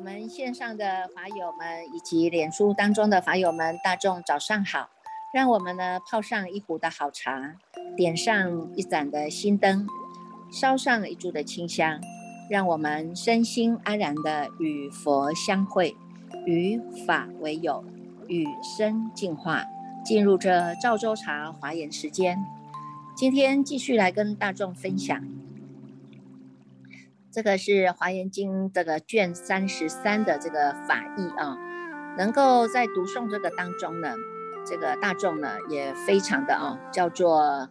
我们线上的法友们以及脸书当中的法友们，大众早上好！让我们呢泡上一壶的好茶，点上一盏的心灯，烧上一柱的清香，让我们身心安然的与佛相会，与法为友，与生进化，进入这赵州茶华严时间。今天继续来跟大众分享。这个是《华严经》这个卷三十三的这个法义啊，能够在读诵这个当中呢，这个大众呢也非常的啊，叫做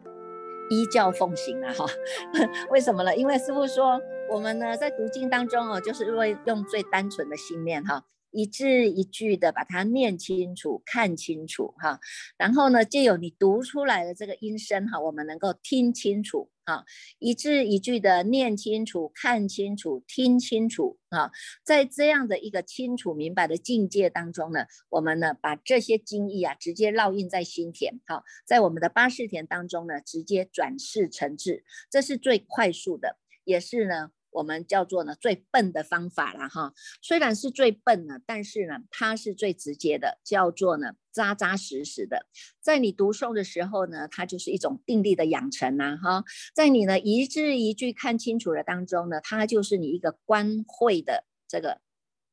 依教奉行啊哈。为什么呢？因为师父说，我们呢在读经当中哦，就是为用最单纯的心念哈。一字一句的把它念清楚、看清楚哈，然后呢，借有你读出来的这个音声哈，我们能够听清楚啊，一字一句的念清楚、看清楚、听清楚啊，在这样的一个清楚明白的境界当中呢，我们呢把这些经义啊直接烙印在心田哈，在我们的八识田当中呢，直接转世成智，这是最快速的，也是呢。我们叫做呢最笨的方法了哈，虽然是最笨呢，但是呢它是最直接的，叫做呢扎扎实实的。在你读诵的时候呢，它就是一种定力的养成呐哈。在你呢一字一句看清楚的当中呢，它就是你一个观慧的这个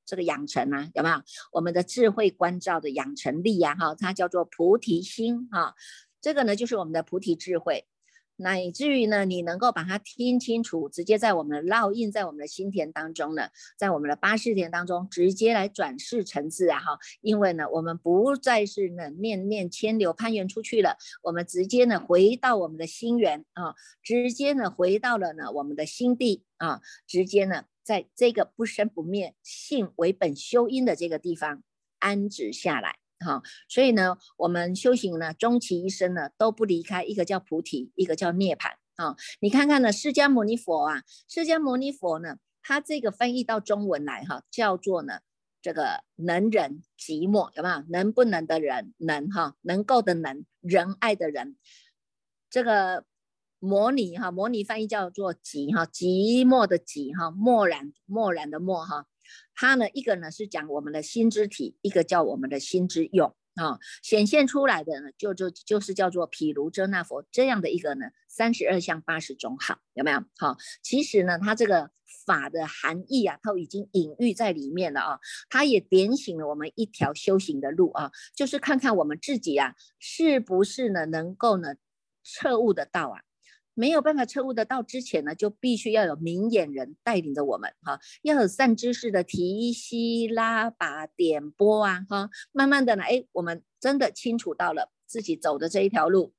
这个养成啊，有没有？我们的智慧关照的养成力呀哈，它叫做菩提心哈，这个呢就是我们的菩提智慧。乃至于呢，你能够把它听清楚，直接在我们的烙印在我们的心田当中呢，在我们的八识田当中，直接来转世成智啊哈！因为呢，我们不再是呢念念牵流攀缘出去了，我们直接呢回到我们的心源啊，直接呢回到了呢我们的心地啊，直接呢在这个不生不灭、性为本修因的这个地方安止下来。好，所以呢，我们修行呢，终其一生呢，都不离开一个叫菩提，一个叫涅槃。啊，你看看呢，释迦牟尼佛啊，释迦牟尼佛呢，他这个翻译到中文来哈，叫做呢，这个能忍寂寞，有没有？能不能的人，能哈，能够的能，仁爱的人，这个摩尼哈，摩尼翻译叫做寂哈，寂寞的寂哈，漠然漠然的漠哈。它呢，一个呢是讲我们的心之体，一个叫我们的心之用啊，显现出来的呢，就就就是叫做毗卢遮那佛这样的一个呢，三十二相八十种好，有没有？好，其实呢，它这个法的含义啊，它已经隐喻在里面了啊，它也点醒了我们一条修行的路啊，就是看看我们自己啊，是不是呢能够呢彻悟得到啊。没有办法彻悟的到之前呢，就必须要有明眼人带领着我们哈，要有善知识的提携拉拔点拨啊哈，慢慢的呢，哎，我们真的清楚到了自己走的这一条路，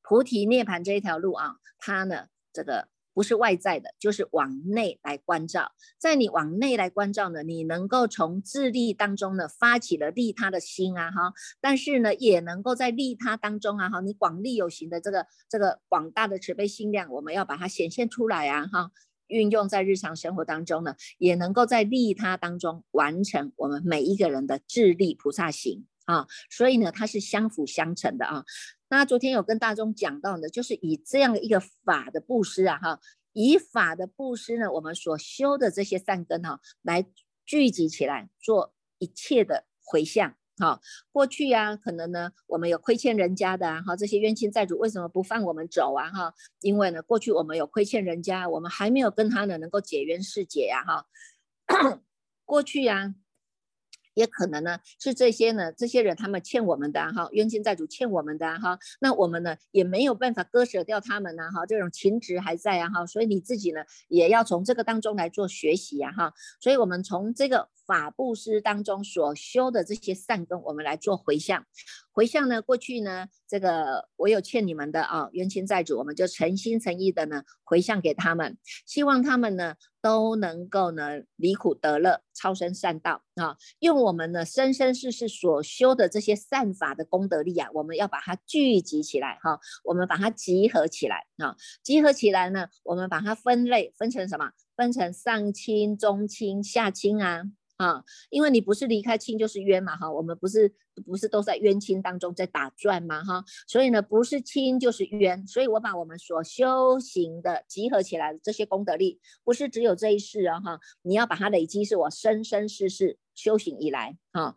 菩提涅槃这一条路啊，它呢这个。不是外在的，就是往内来关照。在你往内来关照呢，你能够从自利当中呢发起了利他的心啊哈。但是呢，也能够在利他当中啊哈，你广利有形的这个这个广大的慈悲心量，我们要把它显现出来啊哈。运用在日常生活当中呢，也能够在利他当中完成我们每一个人的自利菩萨行啊。所以呢，它是相辅相成的啊。那昨天有跟大众讲到呢，就是以这样的一个法的布施啊，哈，以法的布施呢，我们所修的这些善根哈，来聚集起来做一切的回向，哈。过去呀，可能呢，我们有亏欠人家的哈，这些冤亲债主为什么不放我们走啊，哈？因为呢，过去我们有亏欠人家，我们还没有跟他呢能够解冤释结呀，哈。过去呀。也可能呢是这些呢，这些人他们欠我们的哈，冤亲债主欠我们的哈，那我们呢也没有办法割舍掉他们呢哈，这种情执还在啊哈，所以你自己呢也要从这个当中来做学习呀哈，所以我们从这个法布施当中所修的这些善根，我们来做回向。回向呢，过去呢，这个我有欠你们的啊，冤亲债主，我们就诚心诚意的呢回向给他们，希望他们呢都能够呢离苦得乐，超生善道啊，用我们呢生生世世所修的这些善法的功德力啊，我们要把它聚集起来哈，我们把它集合起来啊，集合起来呢，我们把它分类分成什么？分成上清、中清、下清啊。啊，因为你不是离开亲就是冤嘛哈，我们不是不是都在冤亲当中在打转嘛哈，所以呢不是亲就是冤，所以我把我们所修行的集合起来的这些功德力，不是只有这一世啊哈，你要把它累积，是我生生世世修行以来啊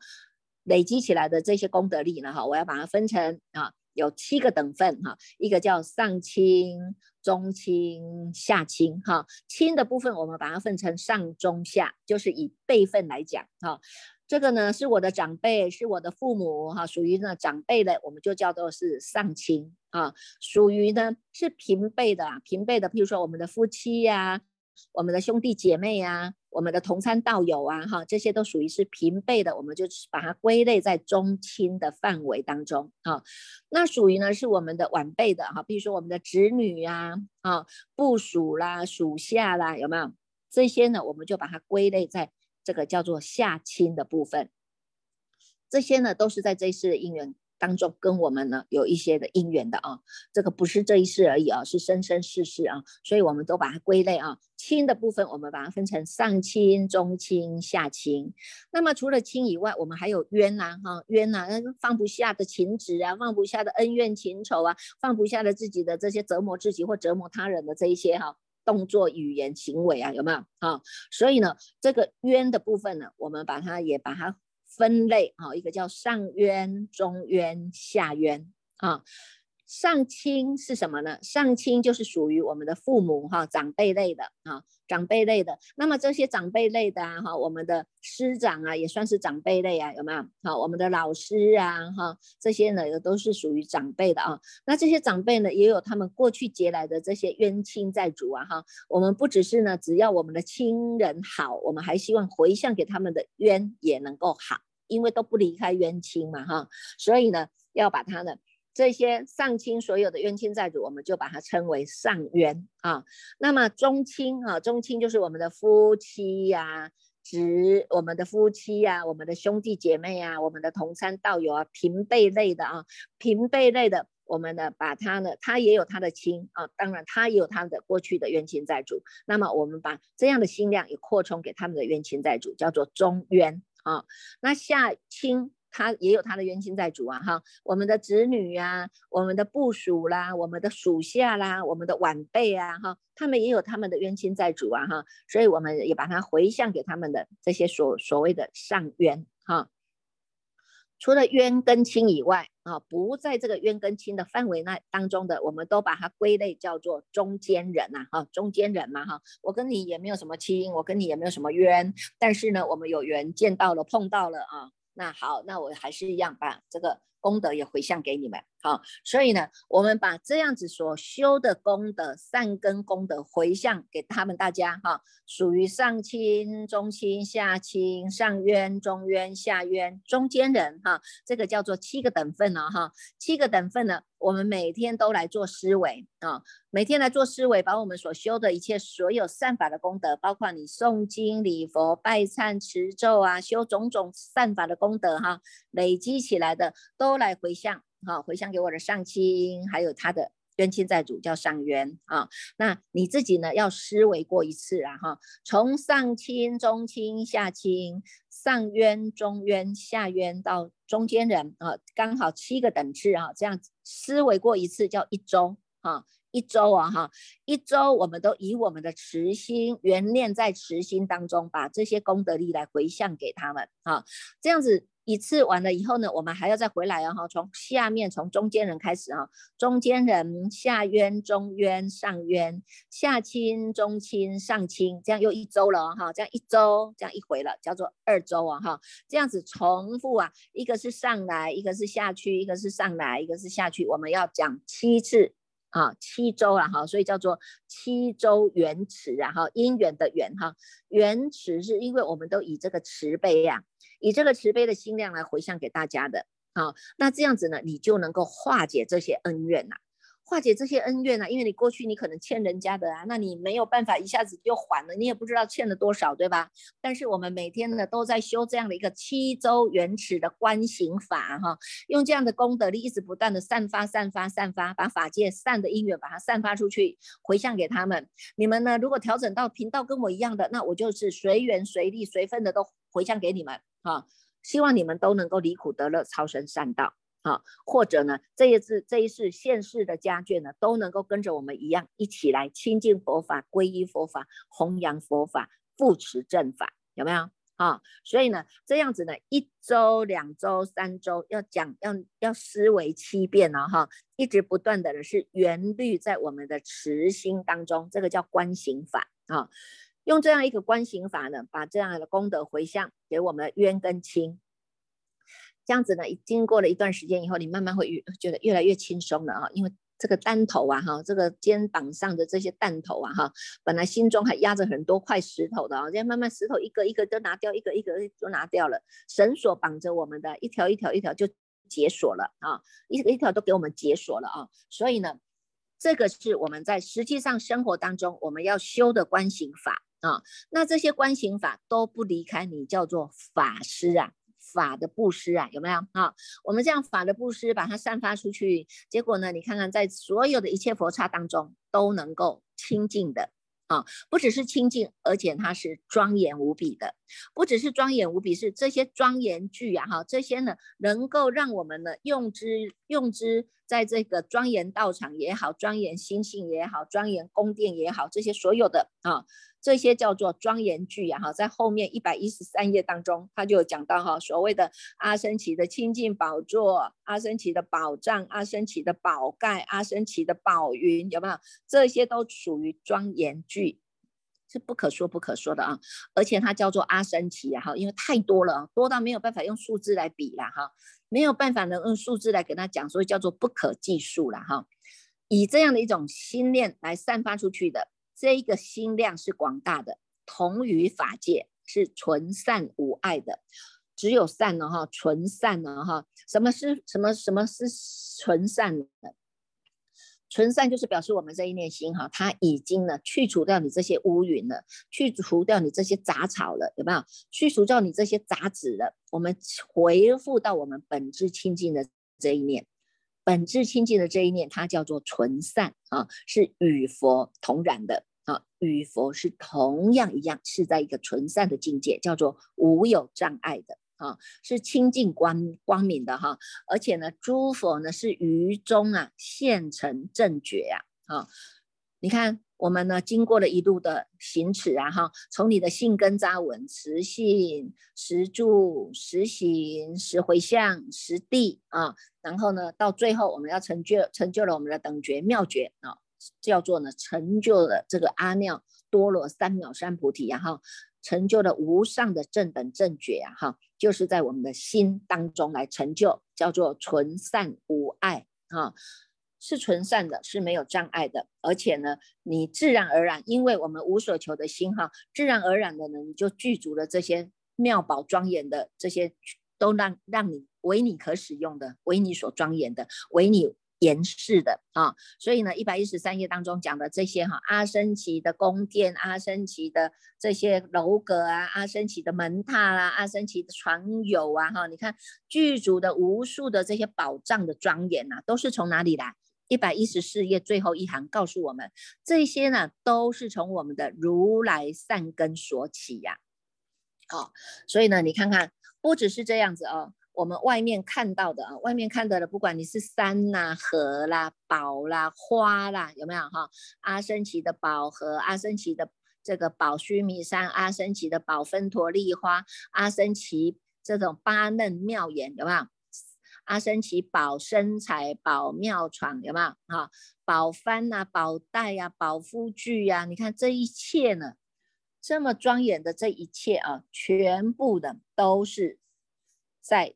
累积起来的这些功德力呢哈，我要把它分成啊。有七个等份哈，一个叫上清、中亲、下亲哈。亲的部分我们把它分成上、中、下，就是以辈分来讲哈。这个呢是我的长辈，是我的父母哈，属于呢长辈的，我们就叫做是上亲啊。属于呢是平辈的，平辈的，譬如说我们的夫妻呀。我们的兄弟姐妹呀，我们的同参道友啊，哈，这些都属于是平辈的，我们就把它归类在中亲的范围当中啊。那属于呢是我们的晚辈的哈，比如说我们的侄女呀，啊，部属啦、属下啦，有没有这些呢？我们就把它归类在这个叫做下亲的部分。这些呢都是在这一世的因缘。当中跟我们呢有一些的因缘的啊，这个不是这一世而已啊，是生生世世啊，所以我们都把它归类啊。亲的部分，我们把它分成上亲、中亲、下亲。那么除了亲以外，我们还有冤呐，哈，冤呐，放不下的情执啊，放不下的恩怨情仇啊，放不下的自己的这些折磨自己或折磨他人的这一些哈动作、语言、行为啊，有没有啊？所以呢，这个冤的部分呢，我们把它也把它。分类啊，一个叫上冤、中冤、下冤啊。上亲是什么呢？上亲就是属于我们的父母哈，长辈类的啊，长辈类的。那么这些长辈类的啊，哈，我们的师长啊，也算是长辈类啊，有没有？好，我们的老师啊，哈，这些呢也都是属于长辈的啊。那这些长辈呢，也有他们过去结来的这些冤亲债主啊，哈。我们不只是呢，只要我们的亲人好，我们还希望回向给他们的冤也能够好，因为都不离开冤亲嘛，哈。所以呢，要把他的。这些上亲所有的冤亲债主，我们就把它称为上冤啊。那么中亲啊，中亲就是我们的夫妻呀、侄我们的夫妻呀、我们的兄弟姐妹啊、我们的同参道友啊、平辈类的啊、平辈类的，我们呢把他呢，他也有他的亲啊，当然他也有他的过去的冤亲债主。那么我们把这样的心量也扩充给他们的冤亲债主，叫做中冤啊。那下亲。他也有他的冤亲债主啊，哈，我们的子女呀，我们的部属啦，我们的属下啦，我们的晚辈啊，哈，他们也有他们的冤亲债主啊，哈，所以我们也把它回向给他们的这些所所谓的上冤，哈。除了冤跟亲以外啊，不在这个冤跟亲的范围内当中的，我们都把它归类叫做中间人呐，哈，中间人嘛，哈，我跟你也没有什么亲，我跟你也没有什么冤，但是呢，我们有缘见到了，碰到了啊。那好，那我还是一样把这个功德也回向给你们。好，所以呢，我们把这样子所修的功德、善根功德回向给他们大家。哈，属于上亲、中亲、下亲、上冤、中冤、下冤、中间人。哈，这个叫做七个等份了。哈，七个等份呢，我们每天都来做思维啊。每天来做思维，把我们所修的一切所有善法的功德，包括你诵经、礼佛、拜忏、持咒啊，修种种善法的功德哈，累积起来的都都来回向，哈，回向给我的上亲，还有他的冤亲债主叫上冤啊。那你自己呢，要思维过一次啊，哈，从上亲、中亲、下亲、上冤、中冤、下冤到中间人啊，刚好七个等次啊，这样思维过一次叫一周啊。一周啊，哈，一周我们都以我们的慈心原念在慈心当中，把这些功德力来回向给他们啊。这样子一次完了以后呢，我们还要再回来啊，哈，从下面从中间人开始啊，中间人下冤、中冤、上冤、下亲、中亲、上亲，这样又一周了哈，这样一周这样一回了，叫做二周啊，哈，这样子重复啊，一个是上来，一个是下去，一个是上来，一个是下去，我们要讲七次。啊，七周啊，哈，所以叫做七周圆池啊，哈，因缘的缘哈，圆池是因为我们都以这个慈悲呀，以这个慈悲的心量来回向给大家的，好，那这样子呢，你就能够化解这些恩怨呐，化解这些恩怨啊，因为你过去你可能欠人家的啊，那你没有办法一下子就还了，你也不知道欠了多少，对吧？但是我们每天呢都在修这样的一个七周原始的观行法哈，用这样的功德力一直不断的散发、散发、散发，把法界善的因缘把它散发出去，回向给他们。你们呢，如果调整到频道跟我一样的，那我就是随缘随力随分的都回向给你们哈，希望你们都能够离苦得乐，超生善道。好，或者呢，这一次这一次现世的家眷呢，都能够跟着我们一样，一起来亲近佛法、皈依佛法、弘扬佛法、扶持正法，有没有？啊，所以呢，这样子呢，一周、两周、三周要讲，要要思维七遍呢，哈，一直不断的呢是圆律在我们的慈心当中，这个叫观行法啊，用这样一个观行法呢，把这样的功德回向给我们的冤跟亲。这样子呢，经过了一段时间以后，你慢慢会越觉得越来越轻松了啊，因为这个担头啊，哈，这个肩膀上的这些担头啊，哈，本来心中还压着很多块石头的啊，现在慢慢石头一个一个都拿掉，一个一个都拿掉了，绳索绑着我们的一条一条一条就解锁了啊，一一条都给我们解锁了啊，所以呢，这个是我们在实际上生活当中我们要修的观行法啊，那这些观行法都不离开你叫做法师啊。法的布施啊，有没有啊？我们这样法的布施，把它散发出去，结果呢？你看看，在所有的一切佛刹当中，都能够清净的啊，不只是清净，而且它是庄严无比的。不只是庄严无比，是这些庄严具啊，哈，这些呢，能够让我们呢用之用之，在这个庄严道场也好，庄严心性也好，庄严宫殿也好，这些所有的啊。这些叫做庄严句呀，哈，在后面一百一十三页当中，他就讲到哈，所谓的阿僧祇的清净宝座、阿僧祇的宝藏、阿僧祇的宝盖、阿僧祇的宝云，有没有？这些都属于庄严句，是不可说不可说的啊。而且它叫做阿僧祇啊，哈，因为太多了，多到没有办法用数字来比了哈，没有办法能用数字来跟他讲，所以叫做不可计数了哈。以这样的一种心念来散发出去的。这一个心量是广大的，同于法界是纯善无碍的，只有善了哈，纯善了哈。什么是什么什么是纯善的？纯善就是表示我们这一念心哈，它已经呢去除掉你这些乌云了，去除掉你这些杂草了，有没有？去除掉你这些杂质了，我们回复到我们本质清净的这一念。本质清净的这一念，它叫做纯善啊，是与佛同然的。啊，与佛是同样一样，是在一个纯善的境界，叫做无有障碍的啊，是清净光光明的哈。而且呢，诸佛呢是于中啊现成正觉呀啊。你看我们呢经过了一路的行持啊哈，从你的信根扎稳，实信、实住、实行、实回向、实地啊，然后呢到最后我们要成就成就了我们的等觉妙觉啊。叫做呢，成就了这个阿耨多罗三藐三菩提，然后成就了无上的正等正觉啊，哈，就是在我们的心当中来成就，叫做纯善无碍啊，是纯善的，是没有障碍的，而且呢，你自然而然，因为我们无所求的心哈，自然而然的呢，你就具足了这些妙宝庄严的这些，都让让你为你可使用的，为你所庄严的，为你。严饰的啊，所以呢，一百一十三页当中讲的这些哈，阿僧祇的宫殿，阿僧祇的这些楼阁啊，阿僧祇的门榻啦，阿僧祇的床友啊，哈，你看剧组的无数的这些宝藏的庄严呐，都是从哪里来？一百一十四页最后一行告诉我们，这些呢，都是从我们的如来善根所起呀。好，所以呢，你看看，不只是这样子哦。我们外面看到的啊，外面看到的，不管你是山呐、河啦、宝啦、花啦，有没有哈？阿僧祇的宝盒，阿僧祇的这个宝须弥山，阿僧祇的宝芬陀利花，阿僧祇这种八嫩妙眼，有没有？阿僧祇宝身材、宝妙床，有没有？哈，宝幡呐、宝带呀、宝夫具呀，你看这一切呢，这么庄严的这一切啊，全部的都是在。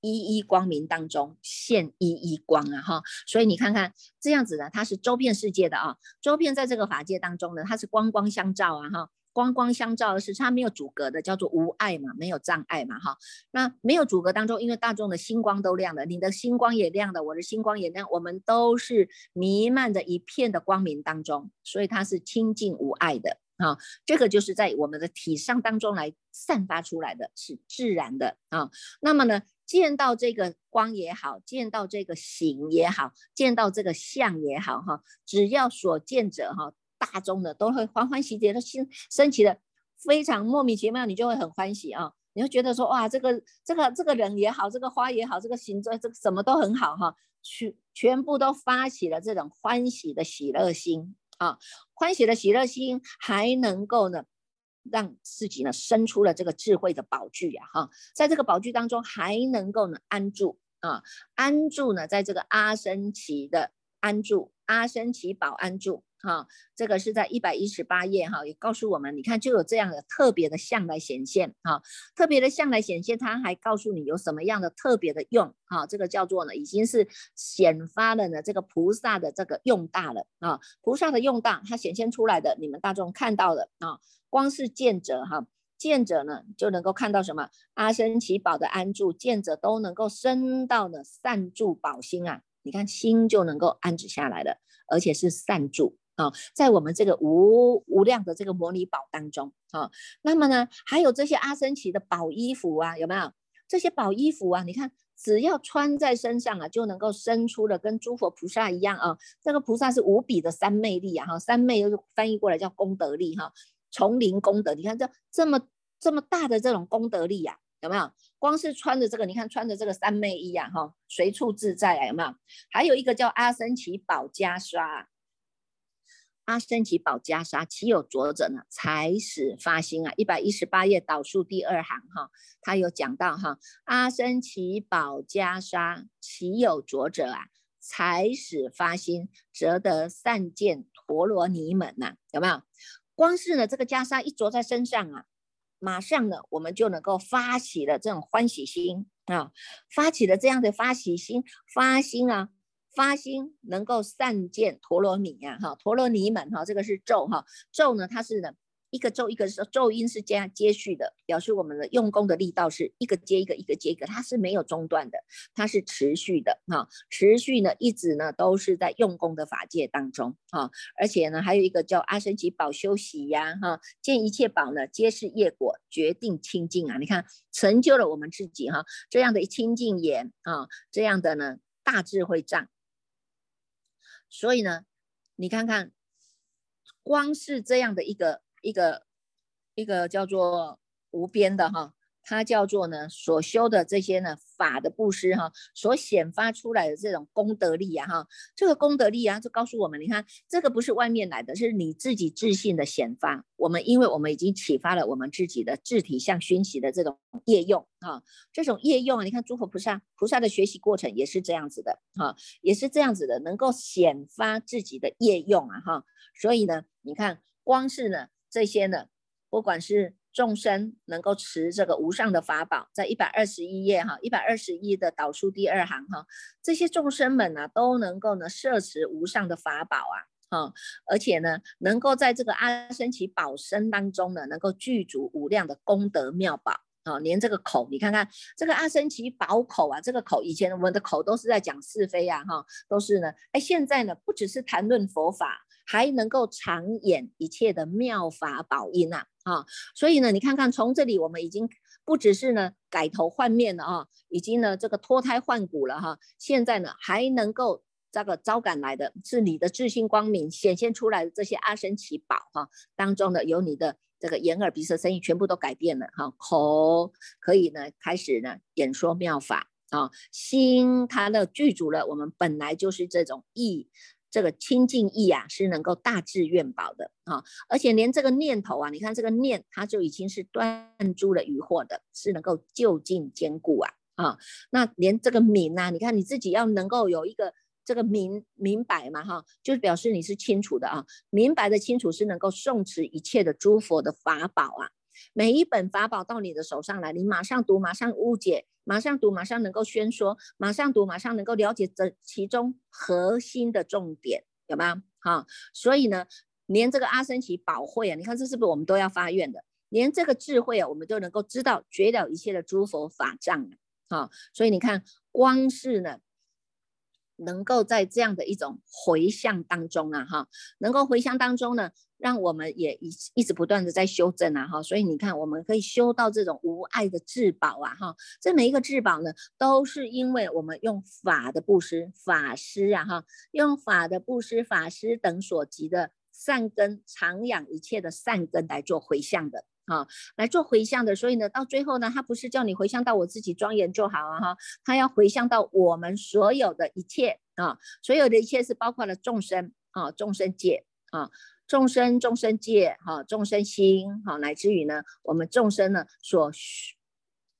一一光明当中现一一光啊哈，所以你看看这样子呢，它是周遍世界的啊，周遍在这个法界当中呢，它是光光相照啊哈，光光相照的是它没有阻隔的，叫做无碍嘛，没有障碍嘛，哈。那没有阻隔当中，因为大众的星光都亮了，你的星光也亮了，我的星光也亮，我们都是弥漫着一片的光明当中，所以它是清净无碍的啊。这个就是在我们的体上当中来散发出来的是自然的啊。那么呢，见到这个光也好，见到这个形也好，见到这个相也好，哈，只要所见者哈。大众的都会欢欢喜喜的心升起的非常莫名其妙，你就会很欢喜啊！你会觉得说哇，这个这个这个人也好，这个花也好，这个形状这个什么都很好哈，全全部都发起了这种欢喜的喜乐心啊！欢喜的喜乐心还能够呢，让自己呢生出了这个智慧的宝具呀哈，在这个宝具当中还能够呢安住啊，安住呢在这个阿僧祇的安住，阿僧祇宝安住。哈，这个是在一百一十八页哈，也告诉我们，你看就有这样的特别的相来显现哈，特别的相来显现，它还告诉你有什么样的特别的用哈，这个叫做呢，已经是显发了呢，这个菩萨的这个用大了啊，菩萨的用大，它显现出来的，你们大众看到的啊，光是见者哈，见者呢就能够看到什么阿僧祇宝的安住，见者都能够升到呢善住宝心啊，你看心就能够安止下来了，而且是善住。啊，在我们这个无无量的这个摩尼宝当中啊，那么呢，还有这些阿僧祇的宝衣服啊，有没有这些宝衣服啊？你看，只要穿在身上啊，就能够生出的跟诸佛菩萨一样啊。这个菩萨是无比的三昧力啊，哈，三昧又翻译过来叫功德力哈，丛林功德。你看这这么这么大的这种功德力呀，有没有？光是穿着这个，你看穿着这个三昧衣啊，哈，随处自在啊，有没有？还有一个叫阿僧祇宝袈裟。阿僧祇宝袈裟，岂有着者呢？才始发心啊！一百一十八页导数第二行哈，他有讲到哈，阿僧祇宝袈裟，岂有着者啊？才始发心，则得善见陀罗尼门呐，有没有？光是呢这个袈裟一着在身上啊，马上呢我们就能够发起了这种欢喜心啊，发起了这样的发喜心，发心啊。发心能够善见陀罗尼呀，哈，陀罗尼们哈，这个是咒哈，咒呢，它是呢一个咒一个是咒音是这样接续的，表示我们的用功的力道是一个接一个，一个接一个，它是没有中断的，它是持续的哈，持续呢一直呢都是在用功的法界当中哈，而且呢还有一个叫阿僧祇宝修习呀哈，见一切宝呢皆是业果，决定清净啊，你看成就了我们自己哈，这样的清净眼啊，这样的呢大智慧障。所以呢，你看看，光是这样的一个一个一个叫做无边的哈。它叫做呢，所修的这些呢法的布施哈，所显发出来的这种功德力啊哈，这个功德力啊，就告诉我们，你看这个不是外面来的，是你自己自信的显发。我们因为我们已经启发了我们自己的自体相熏习的这种业用啊，这种业用啊，你看诸佛菩萨菩萨的学习过程也是这样子的哈，也是这样子的，能够显发自己的业用啊哈。所以呢，你看光是呢这些呢，不管是。众生能够持这个无上的法宝，在一百二十一页哈，一百二十一的导数第二行哈，这些众生们呢都能够呢摄持无上的法宝啊，哈，而且呢能够在这个阿僧祇宝身当中呢，能够具足无量的功德妙宝啊，连这个口，你看看这个阿僧祇宝口啊，这个口以前我们的口都是在讲是非呀，哈，都是呢，哎，现在呢不只是谈论佛法。还能够常演一切的妙法宝音呐，啊，所以呢，你看看从这里，我们已经不只是呢改头换面了啊，已经呢这个脱胎换骨了哈。现在呢还能够这个招感来的是你的自信光明显现出来的这些阿僧祇宝哈当中的有你的这个眼耳鼻舌身意全部都改变了哈，口可以呢开始呢演说妙法啊，心它的具足了，我们本来就是这种意。这个清净意啊，是能够大智愿宝的啊，而且连这个念头啊，你看这个念，它就已经是断诸了疑惑的，是能够就近坚固啊啊。那连这个明啊，你看你自己要能够有一个这个明明白嘛哈，就表示你是清楚的啊，明白的清楚是能够诵持一切的诸佛的法宝啊。每一本法宝到你的手上来，你马上读，马上误解，马上读，马上能够宣说，马上读，马上能够了解这其中核心的重点，有吗？哈，所以呢，连这个阿僧祇宝慧啊，你看这是不是我们都要发愿的？连这个智慧啊，我们都能够知道绝了一切的诸佛法障啊！所以你看，光是呢。能够在这样的一种回向当中啊，哈，能够回向当中呢，让我们也一一直不断的在修正啊，哈，所以你看，我们可以修到这种无爱的至宝啊，哈，这每一个至宝呢，都是因为我们用法的布施，法师啊，哈，用法的布施，法师等所及的善根，常养一切的善根来做回向的。啊，来做回向的，所以呢，到最后呢，他不是叫你回向到我自己庄严就好啊，哈，他要回向到我们所有的一切啊，所有的一切是包括了众生啊，众生界啊，众生众生界哈，众生心哈，乃至于呢，我们众生呢所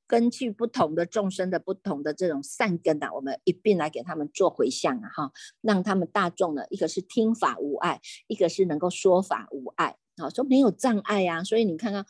根据不同的众生的不同的这种善根呐，我们一并来给他们做回向啊，哈，让他们大众呢，一个是听法无碍，一个是能够说法无碍。好，说没有障碍呀，所以你看看，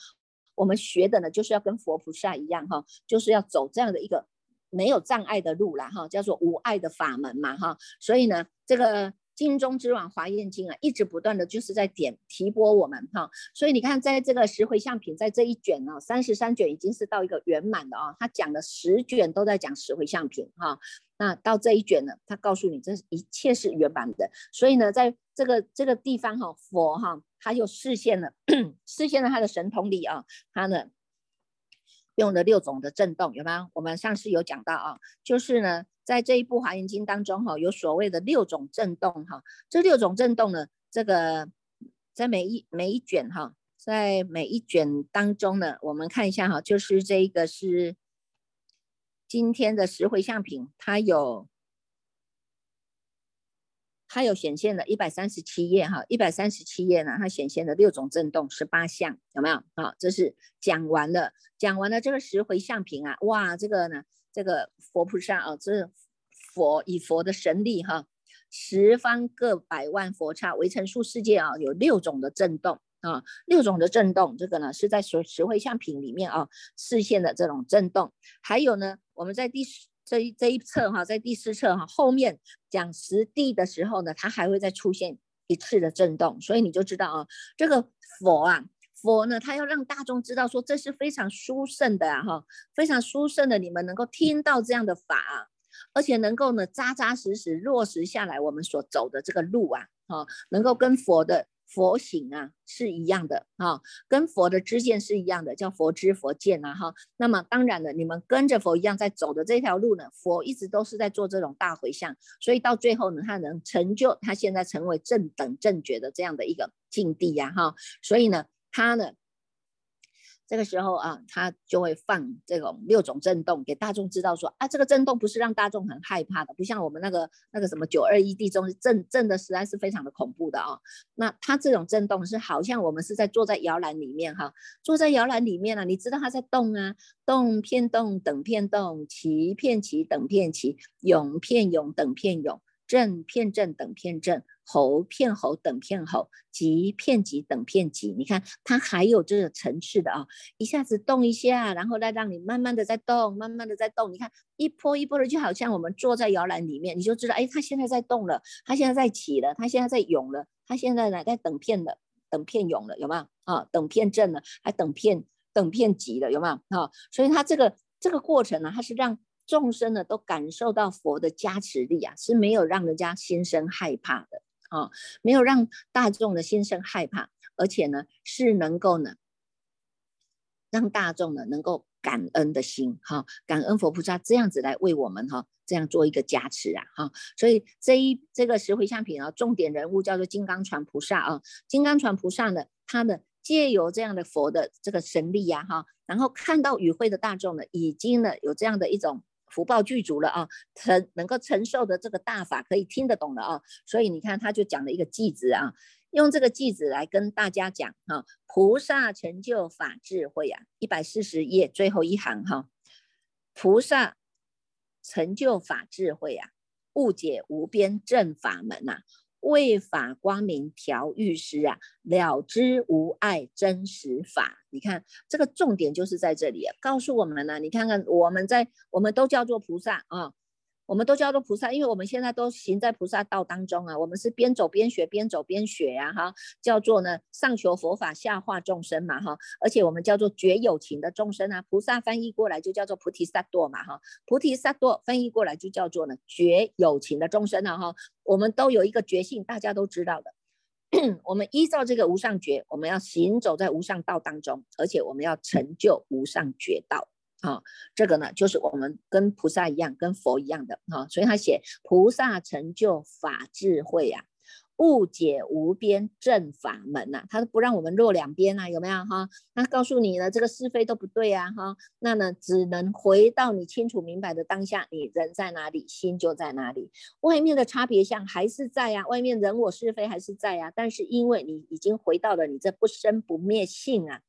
我们学的呢，就是要跟佛菩萨一样哈，就是要走这样的一个没有障碍的路啦哈，叫做无碍的法门嘛哈，所以呢，这个经中之王华严经啊，一直不断的就是在点提拨我们哈，所以你看，在这个十回向品，在这一卷呢，三十三卷已经是到一个圆满的啊，他讲了十卷都在讲十回向品哈。那到这一卷呢，他告诉你这一切是圆满的，所以呢，在这个这个地方哈，佛哈他又实现了实现了他的神通力啊，他呢用了六种的震动，有吗？我们上次有讲到啊，就是呢，在这一部华严经当中哈，有所谓的六种震动哈，这六种震动呢，这个在每一每一卷哈，在每一卷当中呢，我们看一下哈，就是这一个是。今天的十回向品，它有它有显现了一百三十七页哈，一百三十七页呢，它显现了六种震动，十八项，有没有？好，这是讲完了，讲完了这个十回向品啊，哇，这个呢，这个佛菩萨啊，这佛以佛的神力哈，十方各百万佛刹围成数世界啊，有六种的震动。啊，六种的震动，这个呢是在十十会相品里面啊，视线的这种震动。还有呢，我们在第这一这一册哈，在第四册哈后面讲实地的时候呢，它还会再出现一次的震动。所以你就知道啊，这个佛啊，佛呢，他要让大众知道说这是非常殊胜的啊哈，非常殊胜的，你们能够听到这样的法啊，而且能够呢扎扎实实落实下来我们所走的这个路啊，哈，能够跟佛的。佛行啊是一样的哈，跟佛的知见是一样的，叫佛知佛见啊哈。那么当然了，你们跟着佛一样在走的这条路呢，佛一直都是在做这种大回向，所以到最后呢，他能成就他现在成为正等正觉的这样的一个境地呀哈。所以呢，他呢。这个时候啊，他就会放这种六种震动给大众知道，说啊，这个震动不是让大众很害怕的，不像我们那个那个什么九二一地震震震的实在是非常的恐怖的啊。那他这种震动是好像我们是在坐在摇篮里面哈，坐在摇篮里面啊，你知道它在动啊，动片动等片动，齐片齐等片齐，涌片涌等片涌，震片震等片震。猴片猴等片猴，急片急等片急，你看它还有这个层次的啊，一下子动一下，然后再让你慢慢的在动，慢慢的在动，你看一波一波的，就好像我们坐在摇篮里面，你就知道，哎，它现在在动了，它现在在起了，它现在在涌了，它现在呢在等片的，等片涌了，有没有啊？等片震了，还等片等片急了，有没有啊？所以它这个这个过程呢，它是让众生呢都感受到佛的加持力啊，是没有让人家心生害怕的。啊，没有让大众的心生害怕，而且呢，是能够呢，让大众呢能够感恩的心，哈，感恩佛菩萨这样子来为我们哈，这样做一个加持啊，哈，所以这一这个十回向品啊，重点人物叫做金刚传菩萨啊，金刚传菩萨呢，他呢借由这样的佛的这个神力呀，哈，然后看到与会的大众呢，已经呢有这样的一种。福报具足了啊，承能够承受的这个大法可以听得懂了啊，所以你看他就讲了一个句子啊，用这个句子来跟大家讲哈，菩萨成就法智慧啊，一百四十页最后一行哈，菩萨成就法智慧啊，误解无边正法门呐。为法光明调御师啊，了知无碍真实法。你看这个重点就是在这里，告诉我们了。你看看我们在，我们都叫做菩萨啊，我们都叫做菩萨，因为我们现在都行在菩萨道当中啊，我们是边走边学，边走边学呀，哈，叫做呢上求佛法，下化众生嘛，哈，而且我们叫做觉有情的众生啊，菩萨翻译过来就叫做菩提萨埵嘛，哈，菩提萨埵翻译过来就叫做呢觉有情的众生啊，哈，我们都有一个觉性，大家都知道的，我们依照这个无上觉，我们要行走在无上道当中，而且我们要成就无上觉道。啊，这个呢，就是我们跟菩萨一样，跟佛一样的哈，所以他写菩萨成就法智慧呀，误解无边正法门呐，他不让我们落两边呐，有没有哈？他告诉你呢，这个是非都不对啊哈，那呢，只能回到你清楚明白的当下，你人在哪里，心就在哪里，外面的差别相还是在呀，外面人我是非还是在呀，但是因为你已经回到了你这不生不灭性啊，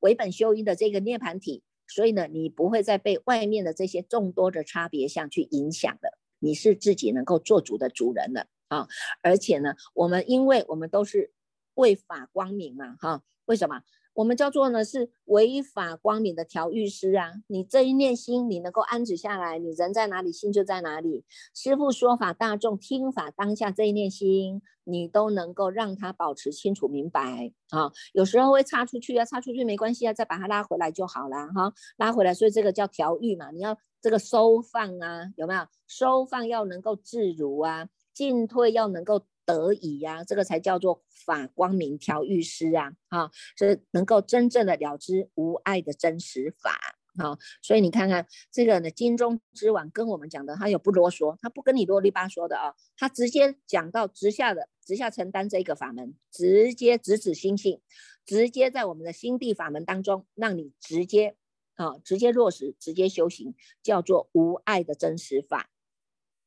为本修因的这个涅盘体。所以呢，你不会再被外面的这些众多的差别相去影响的，你是自己能够做主的主人了啊！而且呢，我们因为我们都是为法光明嘛，哈，为什么？我们叫做呢是违法光明的调御师啊！你这一念心，你能够安止下来，你人在哪里，心就在哪里。师父说法，大众听法，当下这一念心，你都能够让他保持清楚明白啊！有时候会插出去啊，插出去没关系啊，再把它拉回来就好了哈，拉回来，所以这个叫调御嘛，你要这个收放啊，有没有？收放要能够自如啊，进退要能够。得以呀，这个才叫做法光明调御师啊，哈，是能够真正的了知无爱的真实法，哈，所以你看看这个呢，金中之王跟我们讲的，他有不啰嗦，他不跟你啰里吧嗦的啊，他直接讲到直下的直下承担这个法门，直接直指心性，直接在我们的心地法门当中，让你直接啊，直接落实，直接修行，叫做无爱的真实法。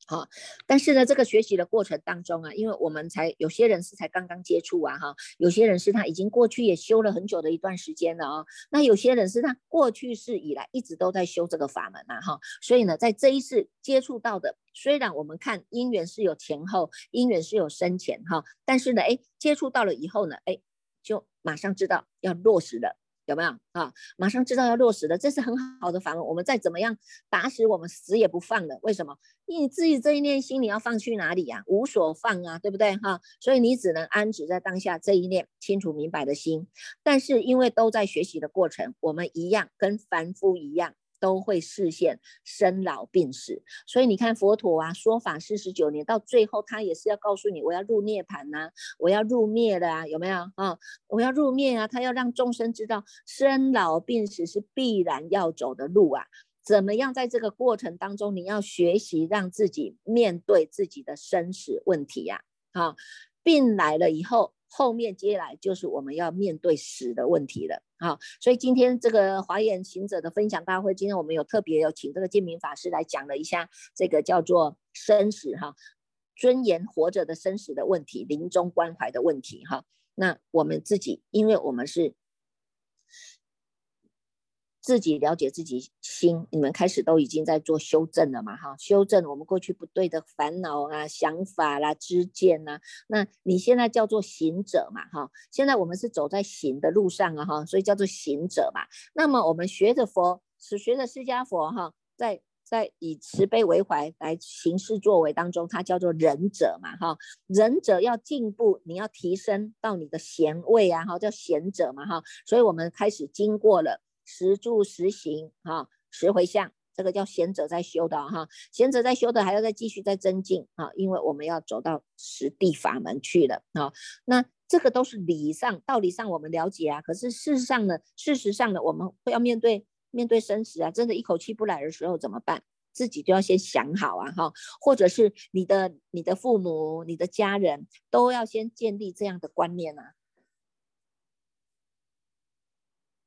哈，但是呢，这个学习的过程当中啊，因为我们才有些人是才刚刚接触啊，哈，有些人是他已经过去也修了很久的一段时间了啊，那有些人是他过去世以来一直都在修这个法门啊，哈，所以呢，在这一次接触到的，虽然我们看因缘是有前后，因缘是有深浅哈，但是呢，哎，接触到了以后呢，哎，就马上知道要落实了。有没有啊？马上知道要落实的，这是很好的法门。我们再怎么样打死我们死也不放的。为什么？你自己这一念心，你要放去哪里呀？无所放啊，对不对哈？所以你只能安止在当下这一念清楚明白的心。但是因为都在学习的过程，我们一样跟凡夫一样。都会视现生老病死，所以你看佛陀啊，说法四十九年，到最后他也是要告诉你，我要入涅盘呐，我要入灭的啊，有没有啊？我要入灭啊，他要让众生知道生老病死是必然要走的路啊，怎么样在这个过程当中，你要学习让自己面对自己的生死问题呀，啊，病来了以后。后面接下来就是我们要面对死的问题了，好，所以今天这个华严行者的分享大会，今天我们有特别有请这个建明法师来讲了一下这个叫做生死哈，尊严活着的生死的问题，临终关怀的问题哈，那我们自己，因为我们是。自己了解自己心，你们开始都已经在做修正了嘛？哈，修正我们过去不对的烦恼啊、想法啦、知见呐。那你现在叫做行者嘛？哈，现在我们是走在行的路上啊，哈，所以叫做行者嘛。那么我们学着佛，是学着释迦佛哈，在在以慈悲为怀来行事作为当中，它叫做仁者嘛？哈，仁者要进步，你要提升到你的贤位啊，哈，叫贤者嘛？哈，所以我们开始经过了。十住十行哈，十回向，这个叫贤者在修的哈，贤者在修的还要再继续再增进啊，因为我们要走到实地法门去了啊。那这个都是理上道理上我们了解啊，可是事实上呢，事实上呢，我们会要面对面对生死啊，真的一口气不来的时候怎么办？自己就要先想好啊哈，或者是你的你的父母、你的家人都要先建立这样的观念啊。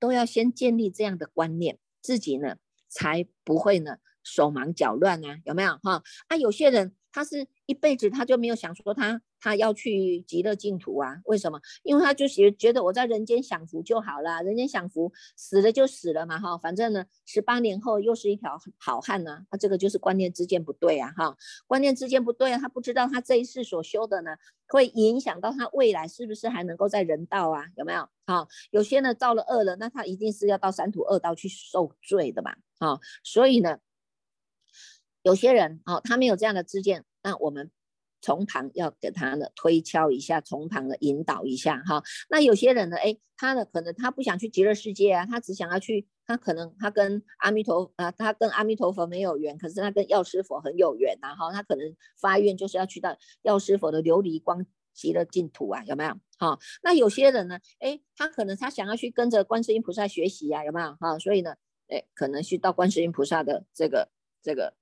都要先建立这样的观念，自己呢才不会呢手忙脚乱啊，有没有哈？啊，有些人他是一辈子他就没有想说他。他要去极乐净土啊？为什么？因为他就觉觉得我在人间享福就好了，人间享福，死了就死了嘛，哈，反正呢，十八年后又是一条好汉呢。他这个就是观念之间不对啊，哈，观念之间不对啊，他不知道他这一世所修的呢，会影响到他未来是不是还能够在人道啊？有没有？哈，有些呢造了恶了，那他一定是要到三途恶道去受罪的嘛，哈，所以呢。有些人哦，他没有这样的知见，那我们从旁要给他呢推敲一下，从旁的引导一下哈。那有些人呢，哎，他呢可能他不想去极乐世界啊，他只想要去，他可能他跟阿弥陀啊，他跟阿弥陀佛没有缘，可是他跟药师佛很有缘呐哈。他可能发愿就是要去到药师佛的琉璃光极乐净土啊，有没有？哈，那有些人呢，哎，他可能他想要去跟着观世音菩萨学习呀，有没有？哈，所以呢，哎，可能去到观世音菩萨的这个这个。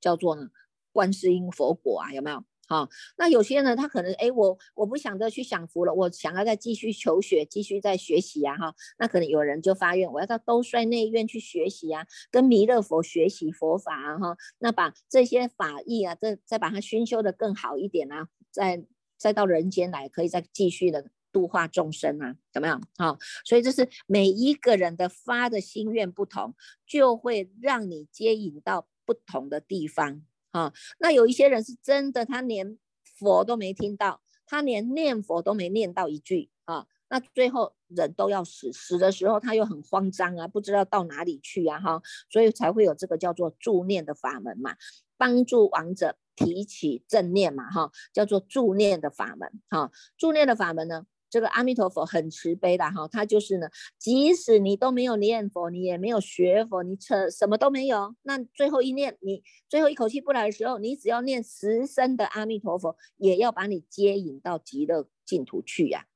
叫做呢，观世音佛果啊，有没有？哈，那有些呢，他可能哎，我我不想着去享福了，我想要再继续求学，继续在学习呀，哈，那可能有人就发愿，我要到兜率内院去学习啊，跟弥勒佛学习佛法啊，哈，那把这些法义啊，再再把它熏修的更好一点啊，再再到人间来，可以再继续的度化众生啊，有没有？哈，所以这是每一个人的发的心愿不同，就会让你接引到。不同的地方啊，那有一些人是真的，他连佛都没听到，他连念佛都没念到一句啊，那最后人都要死，死的时候他又很慌张啊，不知道到哪里去啊哈，所以才会有这个叫做助念的法门嘛，帮助亡者提起正念嘛哈，叫做助念的法门哈，助念的法门呢。这个阿弥陀佛很慈悲的哈，他就是呢，即使你都没有念佛，你也没有学佛，你什什么都没有，那最后一念，你最后一口气不来的时候，你只要念十声的阿弥陀佛，也要把你接引到极乐净土去呀。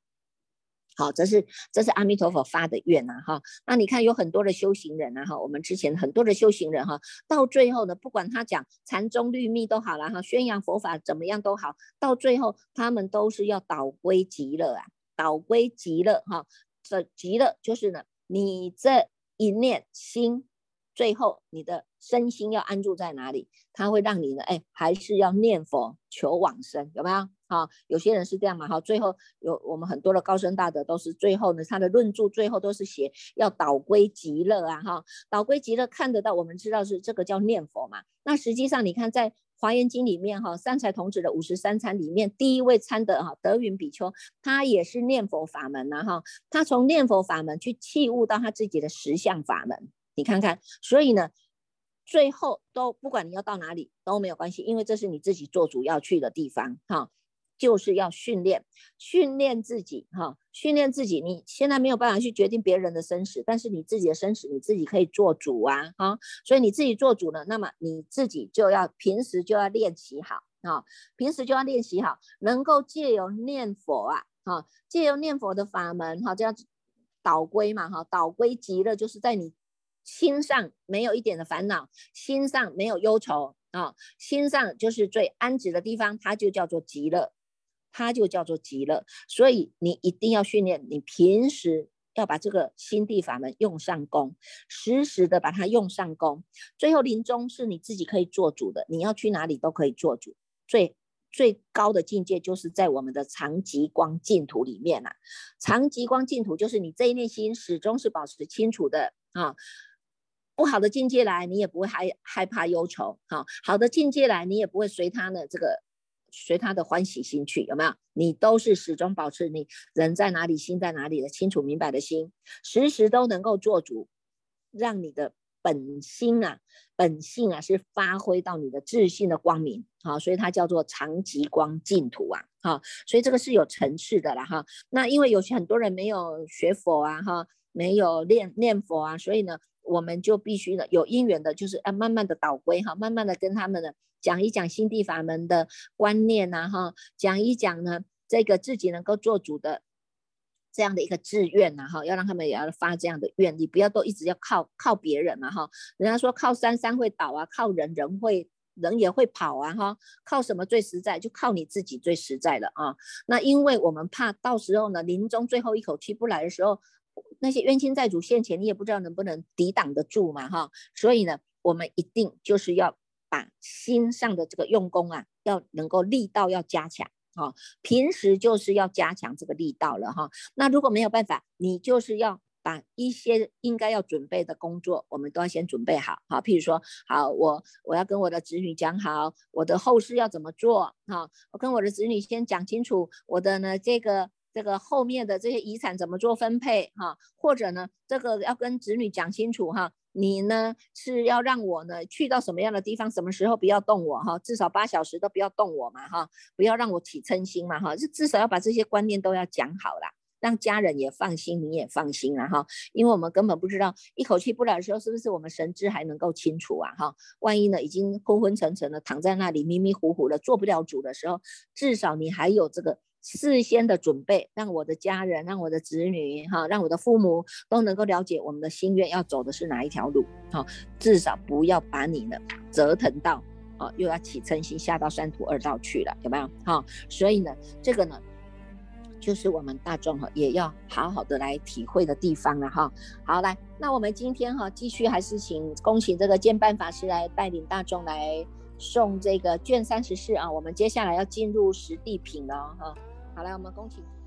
好，这是这是阿弥陀佛发的愿呐哈。那你看有很多的修行人呐哈，我们之前很多的修行人哈，到最后呢，不管他讲禅宗律密都好了哈，宣扬佛法怎么样都好，到最后他们都是要导归极乐啊。导归极乐哈，这极乐就是呢，你这一念心，最后你的身心要安住在哪里？它会让你呢，哎，还是要念佛求往生，有没有？哈，有些人是这样嘛，哈，最后有我们很多的高僧大德都是最后呢，他的论著最后都是写要导归极乐啊，哈，导归极乐看得到，我们知道是这个叫念佛嘛。那实际上你看在。华严经里面哈，三才童子的五十三参里面，第一位参的哈德云比丘，他也是念佛法门呐哈，他从念佛法门去契悟到他自己的实相法门，你看看，所以呢，最后都不管你要到哪里都没有关系，因为这是你自己做主要去的地方哈。就是要训练，训练自己哈，训练自己。你现在没有办法去决定别人的生死，但是你自己的生死你自己可以做主啊，哈。所以你自己做主了，那么你自己就要平时就要练习好啊，平时就要练习好，能够借由念佛啊，哈，借由念佛的法门哈，叫导归嘛，哈，导归极乐，就是在你心上没有一点的烦恼，心上没有忧愁啊，心上就是最安止的地方，它就叫做极乐。它就叫做极乐，所以你一定要训练，你平时要把这个心地法门用上功，时时的把它用上功，最后临终是你自己可以做主的，你要去哪里都可以做主。最最高的境界就是在我们的长极光净土里面呐，长极光净土就是你这一念心始终是保持清楚的啊，不好的境界来你也不会害害怕忧愁，好好的境界来你也不会随他的这个。随他的欢喜心去，有没有？你都是始终保持你人在哪里，心在哪里的清楚明白的心，时时都能够做主，让你的本心啊、本性啊是发挥到你的自信的光明，好，所以它叫做长极光净土啊，哈，所以这个是有层次的了哈。那因为有些很多人没有学佛啊，哈，没有念念佛啊，所以呢，我们就必须的有因缘的，就是要慢慢的导归哈，慢慢的跟他们呢。讲一讲心地法门的观念呐，哈，讲一讲呢，这个自己能够做主的这样的一个志愿呐，哈，要让他们也要发这样的愿力，不要都一直要靠靠别人嘛，哈，人家说靠山山会倒啊，靠人人会人也会跑啊，哈，靠什么最实在？就靠你自己最实在了啊。那因为我们怕到时候呢，临终最后一口气不来的时候，那些冤亲债主现前，你也不知道能不能抵挡得住嘛，哈，所以呢，我们一定就是要。把心上的这个用功啊，要能够力道要加强哈，平时就是要加强这个力道了哈。那如果没有办法，你就是要把一些应该要准备的工作，我们都要先准备好哈。譬如说，好，我我要跟我的子女讲好，我的后事要怎么做哈。我跟我的子女先讲清楚，我的呢这个这个后面的这些遗产怎么做分配哈，或者呢这个要跟子女讲清楚哈。你呢是要让我呢去到什么样的地方，什么时候不要动我哈，至少八小时都不要动我嘛哈，不要让我起嗔心嘛哈，就至少要把这些观念都要讲好啦，让家人也放心，你也放心了哈，因为我们根本不知道一口气不了的时候，是不是我们神知还能够清楚啊哈？万一呢已经昏昏沉沉的躺在那里迷迷糊糊的做不了主的时候，至少你还有这个。事先的准备，让我的家人、让我的子女、哈，让我的父母都能够了解我们的心愿要走的是哪一条路，哈，至少不要把你呢折腾到，啊，又要起嗔心，下到三途二道去了，有没有？哈，所以呢，这个呢，就是我们大众哈也要好好的来体会的地方了，哈。好，来，那我们今天哈继续还是请恭请这个建办法师来带领大众来送这个卷三十四啊，我们接下来要进入实地品了，哈。好，来，我们恭请。